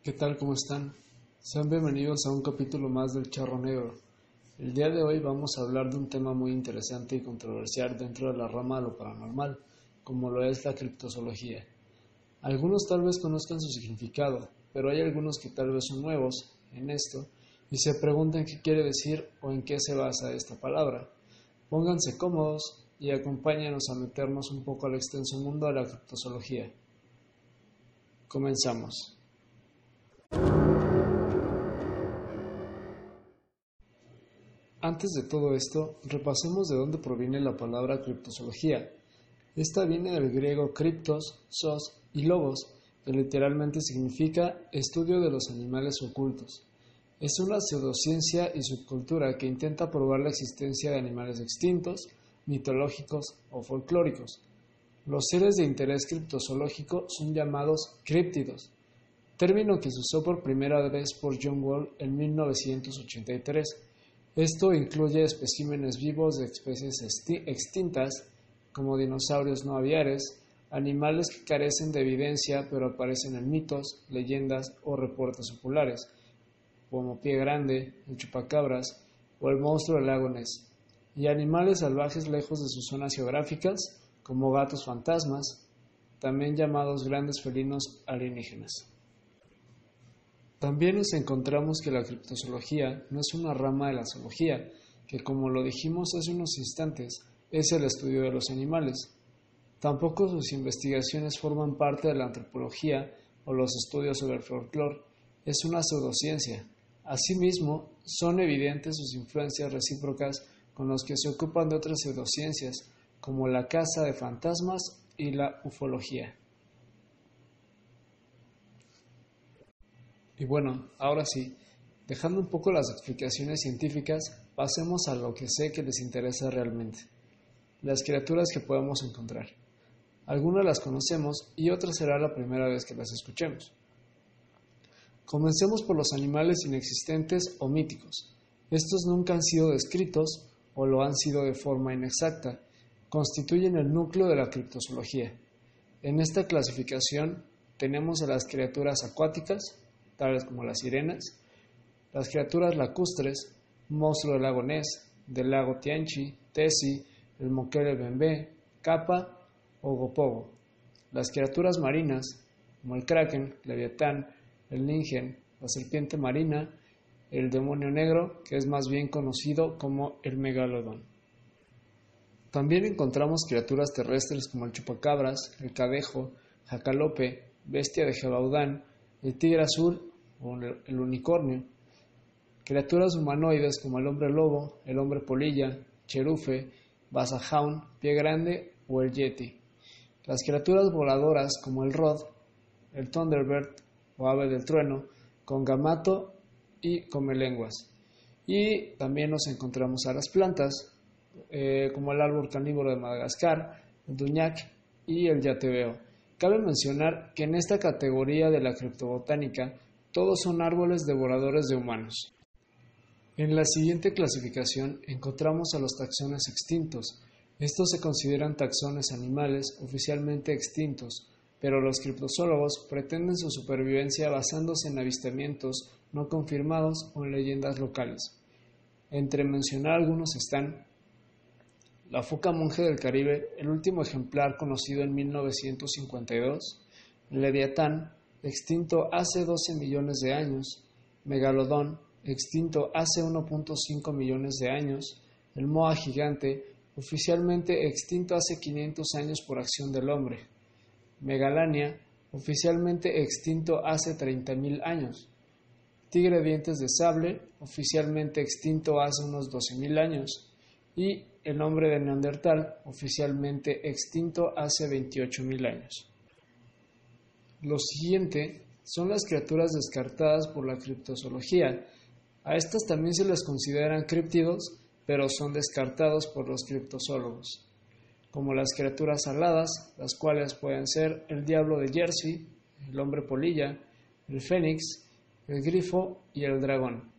¿Qué tal? ¿Cómo están? Sean bienvenidos a un capítulo más del Charro Negro. El día de hoy vamos a hablar de un tema muy interesante y controversial dentro de la rama de lo paranormal, como lo es la criptozoología. Algunos tal vez conozcan su significado, pero hay algunos que tal vez son nuevos en esto y se preguntan qué quiere decir o en qué se basa esta palabra. Pónganse cómodos y acompáñenos a meternos un poco al extenso mundo de la criptozoología. Comenzamos. Antes de todo esto, repasemos de dónde proviene la palabra criptozoología. Esta viene del griego criptos, sos y logos, que literalmente significa estudio de los animales ocultos. Es una pseudociencia y subcultura que intenta probar la existencia de animales extintos, mitológicos o folclóricos. Los seres de interés criptozoológico son llamados críptidos, término que se usó por primera vez por John Wall en 1983. Esto incluye especímenes vivos de especies extintas, como dinosaurios no aviares, animales que carecen de evidencia pero aparecen en mitos, leyendas o reportes populares, como Pie Grande, el chupacabras o el monstruo del lago y animales salvajes lejos de sus zonas geográficas, como gatos fantasmas, también llamados grandes felinos alienígenas. También nos encontramos que la criptozoología no es una rama de la zoología, que como lo dijimos hace unos instantes, es el estudio de los animales. Tampoco sus investigaciones forman parte de la antropología o los estudios sobre el folclore, es una pseudociencia. Asimismo, son evidentes sus influencias recíprocas con los que se ocupan de otras pseudociencias, como la caza de fantasmas y la ufología. Y bueno, ahora sí, dejando un poco las explicaciones científicas, pasemos a lo que sé que les interesa realmente, las criaturas que podemos encontrar. Algunas las conocemos y otras será la primera vez que las escuchemos. Comencemos por los animales inexistentes o míticos. Estos nunca han sido descritos o lo han sido de forma inexacta. Constituyen el núcleo de la criptozoología. En esta clasificación tenemos a las criaturas acuáticas, tales como las sirenas, las criaturas lacustres, monstruo del lago Ness, del lago Tianchi, Tesi, el moquele bembé, capa o gopogo, las criaturas marinas, como el kraken, leviatán, el ningen, la serpiente marina, el demonio negro, que es más bien conocido como el megalodón. También encontramos criaturas terrestres como el chupacabras, el cadejo, jacalope, bestia de Jebaudán, el tigre azul o el unicornio, criaturas humanoides como el hombre lobo, el hombre polilla, cherufe, basajaun, pie grande o el yeti, las criaturas voladoras como el rod, el thunderbird o ave del trueno, con gamato y lenguas. Y también nos encontramos a las plantas, eh, como el árbol carnívoro de Madagascar, el duñac y el yatebeo. Cabe mencionar que en esta categoría de la criptobotánica todos son árboles devoradores de humanos. En la siguiente clasificación encontramos a los taxones extintos. Estos se consideran taxones animales oficialmente extintos, pero los criptozoólogos pretenden su supervivencia basándose en avistamientos no confirmados o en leyendas locales. Entre mencionar algunos están la foca monje del Caribe, el último ejemplar conocido en 1952, Leviatán, extinto hace 12 millones de años, Megalodón, extinto hace 1.5 millones de años, el Moa gigante, oficialmente extinto hace 500 años por acción del hombre, Megalania, oficialmente extinto hace 30.000 años, tigre dientes de sable, oficialmente extinto hace unos 12.000 años, y el hombre de Neandertal, oficialmente extinto hace 28.000 años. Lo siguiente son las criaturas descartadas por la criptozoología. A estas también se les consideran críptidos, pero son descartados por los criptozoólogos, como las criaturas aladas, las cuales pueden ser el diablo de Jersey, el hombre polilla, el fénix, el grifo y el dragón.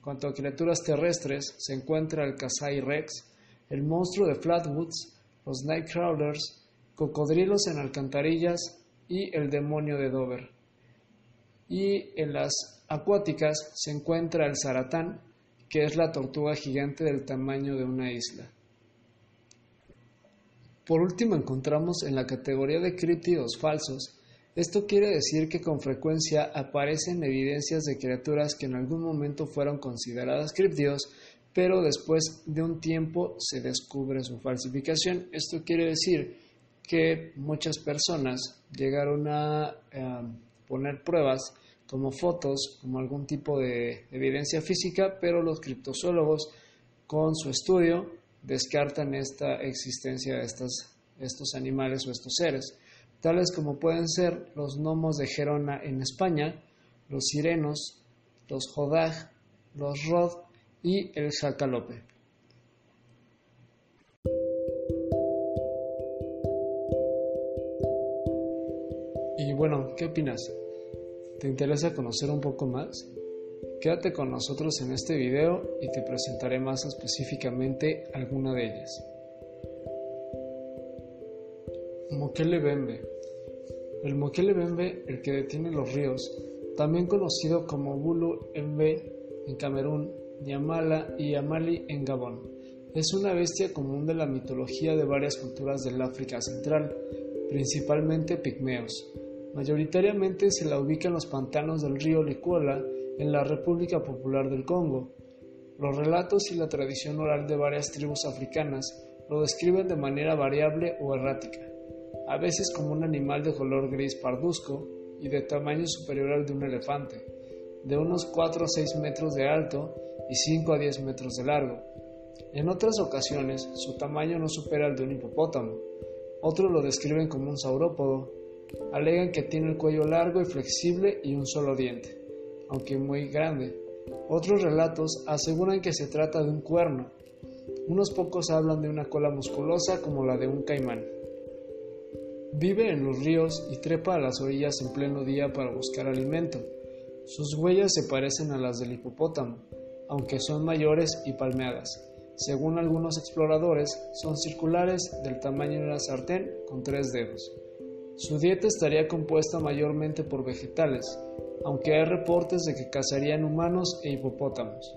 Cuanto a criaturas terrestres, se encuentra el Kasai Rex, el monstruo de Flatwoods, los Nightcrawlers, cocodrilos en alcantarillas y el demonio de Dover. y en las acuáticas se encuentra el zaratán, que es la tortuga gigante del tamaño de una isla. Por último encontramos en la categoría de críptidos falsos, esto quiere decir que con frecuencia aparecen evidencias de criaturas que en algún momento fueron consideradas críptidos, pero después de un tiempo se descubre su falsificación. Esto quiere decir que muchas personas llegaron a eh, poner pruebas como fotos, como algún tipo de evidencia física, pero los criptozoólogos con su estudio descartan esta existencia de estos animales o estos seres, tales como pueden ser los gnomos de Gerona en España, los sirenos, los jodag, los rod y el jacalope. Y bueno, ¿qué opinas? ¿Te interesa conocer un poco más? Quédate con nosotros en este video y te presentaré más específicamente alguna de ellas. Moquele Bembe. El Moquele Bembe, el que detiene los ríos, también conocido como Bulu Embe en Camerún, Yamala y Yamali en Gabón, es una bestia común de la mitología de varias culturas del África Central, principalmente pigmeos. Mayoritariamente se la ubica en los pantanos del río Licuola en la República Popular del Congo. Los relatos y la tradición oral de varias tribus africanas lo describen de manera variable o errática, a veces como un animal de color gris parduzco y de tamaño superior al de un elefante, de unos 4 a 6 metros de alto y 5 a 10 metros de largo. En otras ocasiones, su tamaño no supera el de un hipopótamo. Otros lo describen como un saurópodo Alegan que tiene el cuello largo y flexible y un solo diente, aunque muy grande. Otros relatos aseguran que se trata de un cuerno. Unos pocos hablan de una cola musculosa como la de un caimán. Vive en los ríos y trepa a las orillas en pleno día para buscar alimento. Sus huellas se parecen a las del hipopótamo, aunque son mayores y palmeadas. Según algunos exploradores, son circulares del tamaño de una sartén con tres dedos. Su dieta estaría compuesta mayormente por vegetales, aunque hay reportes de que cazarían humanos e hipopótamos.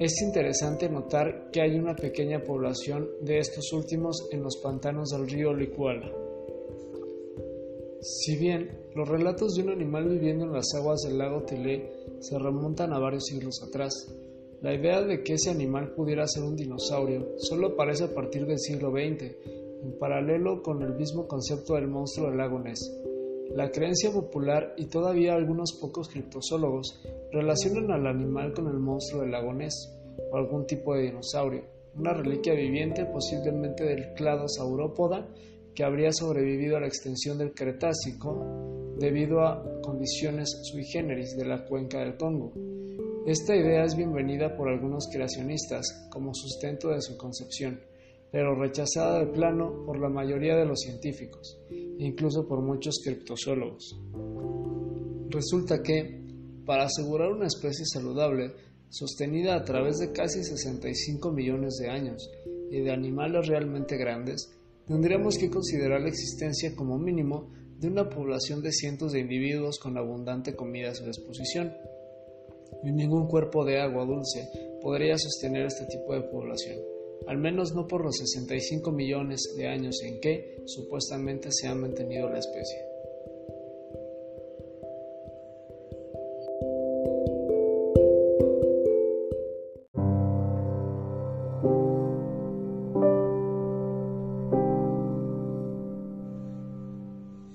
Es interesante notar que hay una pequeña población de estos últimos en los pantanos del río Licuala. Si bien los relatos de un animal viviendo en las aguas del lago Telé se remontan a varios siglos atrás, la idea de que ese animal pudiera ser un dinosaurio solo aparece a partir del siglo XX en paralelo con el mismo concepto del monstruo del lago Ness. La creencia popular y todavía algunos pocos criptozoólogos relacionan al animal con el monstruo del lago Ness o algún tipo de dinosaurio, una reliquia viviente posiblemente del clado saurópoda que habría sobrevivido a la extensión del Cretácico debido a condiciones sui generis de la cuenca del Congo. Esta idea es bienvenida por algunos creacionistas como sustento de su concepción pero rechazada de plano por la mayoría de los científicos, incluso por muchos criptozoólogos. Resulta que, para asegurar una especie saludable, sostenida a través de casi 65 millones de años y de animales realmente grandes, tendríamos que considerar la existencia como mínimo de una población de cientos de individuos con abundante comida a su disposición. Ningún cuerpo de agua dulce podría sostener este tipo de población al menos no por los 65 millones de años en que supuestamente se ha mantenido la especie.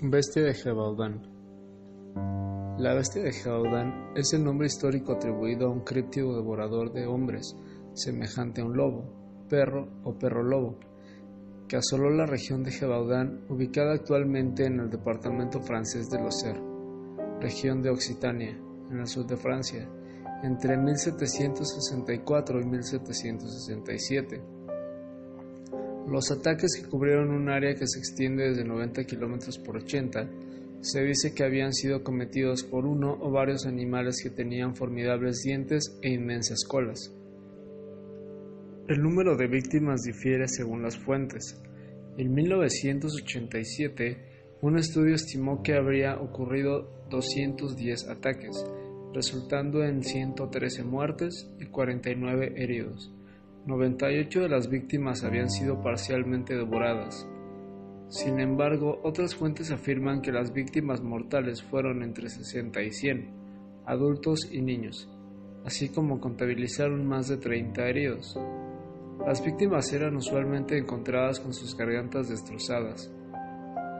Bestia de Gebaudán La bestia de Gebaudán es el nombre histórico atribuido a un críptido devorador de hombres, semejante a un lobo, perro o perro lobo, que asoló la región de Gévaudan, ubicada actualmente en el departamento francés de Lozère, región de Occitania, en el sur de Francia, entre 1764 y 1767. Los ataques que cubrieron un área que se extiende desde 90 km por 80 se dice que habían sido cometidos por uno o varios animales que tenían formidables dientes e inmensas colas. El número de víctimas difiere según las fuentes. En 1987, Un estudio estimó que habría ocurrido 210 ataques, resultando en 113 muertes y 49 heridos. 98 de las víctimas habían sido parcialmente devoradas. Sin embargo, otras fuentes afirman que las víctimas mortales fueron entre 60 y 100, adultos y niños, así como contabilizaron más de 30 heridos. Las víctimas eran usualmente encontradas con sus gargantas destrozadas.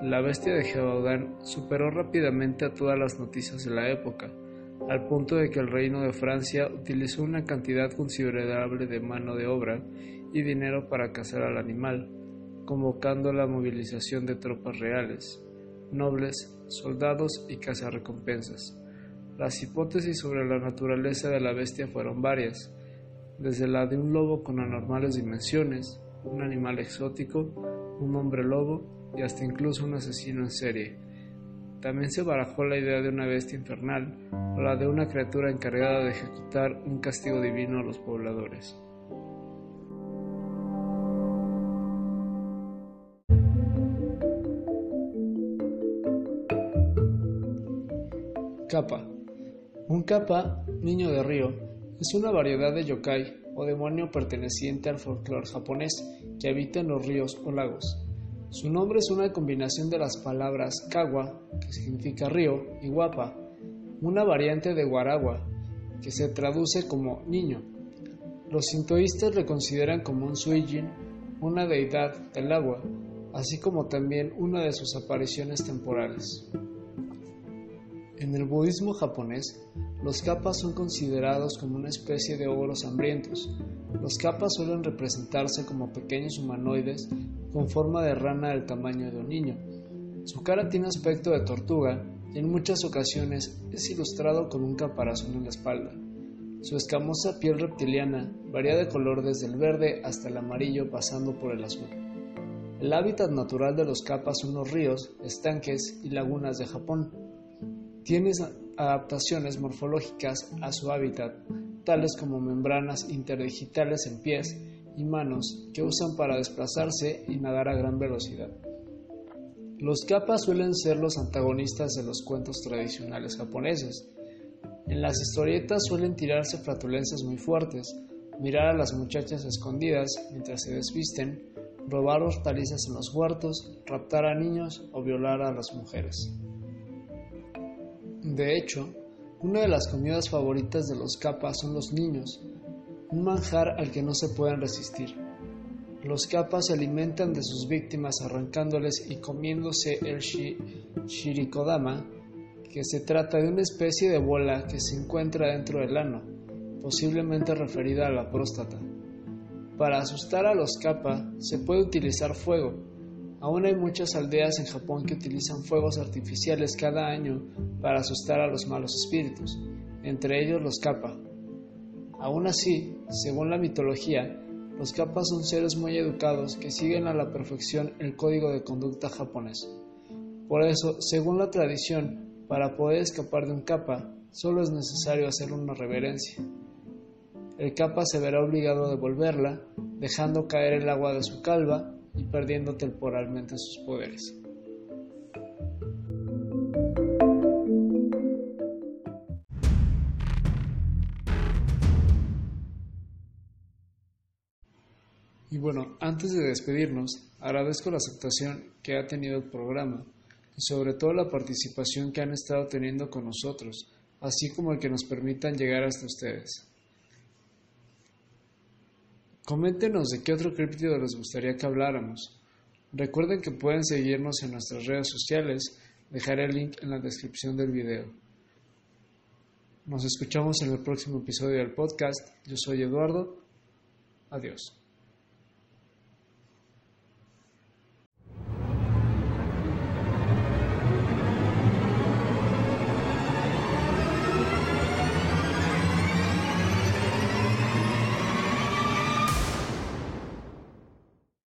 La bestia de Gévaudan superó rápidamente a todas las noticias de la época, al punto de que el reino de Francia utilizó una cantidad considerable de mano de obra y dinero para cazar al animal, convocando la movilización de tropas reales, nobles, soldados y cazarrecompensas. Las hipótesis sobre la naturaleza de la bestia fueron varias, desde la de un lobo con anormales dimensiones, un animal exótico, un hombre lobo y hasta incluso un asesino en serie. También se barajó la idea de una bestia infernal o la de una criatura encargada de ejecutar un castigo divino a los pobladores. Kappa. Un kappa, niño de río, es una variedad de yokai o demonio perteneciente al folclore japonés que habita en los ríos o lagos. Su nombre es una combinación de las palabras kawa, que significa río, y guapa, una variante de guaragua, que se traduce como niño. Los sintoístas le consideran como un suijin, una deidad del agua, así como también una de sus apariciones temporales. En el budismo japonés, los kappas son considerados como una especie de ogros hambrientos. Los kappas suelen representarse como pequeños humanoides con forma de rana del tamaño de un niño. Su cara tiene aspecto de tortuga y en muchas ocasiones es ilustrado con un caparazón en la espalda. Su escamosa piel reptiliana varía de color desde el verde hasta el amarillo pasando por el azul. El hábitat natural de los kappas son los ríos, estanques y lagunas de Japón. Tiene adaptaciones morfológicas a su hábitat, tales como membranas interdigitales en pies y manos que usan para desplazarse y nadar a gran velocidad. Los kappas suelen ser los antagonistas de los cuentos tradicionales japoneses. En las historietas suelen tirarse flatulencias muy fuertes, mirar a las muchachas escondidas mientras se desvisten, robar hortalizas en los huertos, raptar a niños o violar a las mujeres. De hecho, una de las comidas favoritas de los capas son los niños, un manjar al que no se pueden resistir. Los capas se alimentan de sus víctimas arrancándoles y comiéndose el shirikodama, que se trata de una especie de bola que se encuentra dentro del ano, posiblemente referida a la próstata. Para asustar a los kappa se puede utilizar fuego, Aún hay muchas aldeas en Japón que utilizan fuegos artificiales cada año para asustar a los malos espíritus, entre ellos los kappa. Aún así, según la mitología, los kappas son seres muy educados que siguen a la perfección el código de conducta japonés. Por eso, según la tradición, para poder escapar de un kappa, solo es necesario hacer una reverencia. El kappa se verá obligado a devolverla, dejando caer el agua de su calva y perdiendo temporalmente sus poderes. Y bueno, antes de despedirnos, agradezco la aceptación que ha tenido el programa y sobre todo la participación que han estado teniendo con nosotros, así como el que nos permitan llegar hasta ustedes. Coméntenos de qué otro críptido les gustaría que habláramos. Recuerden que pueden seguirnos en nuestras redes sociales, dejaré el link en la descripción del video. Nos escuchamos en el próximo episodio del podcast. Yo soy Eduardo. Adiós.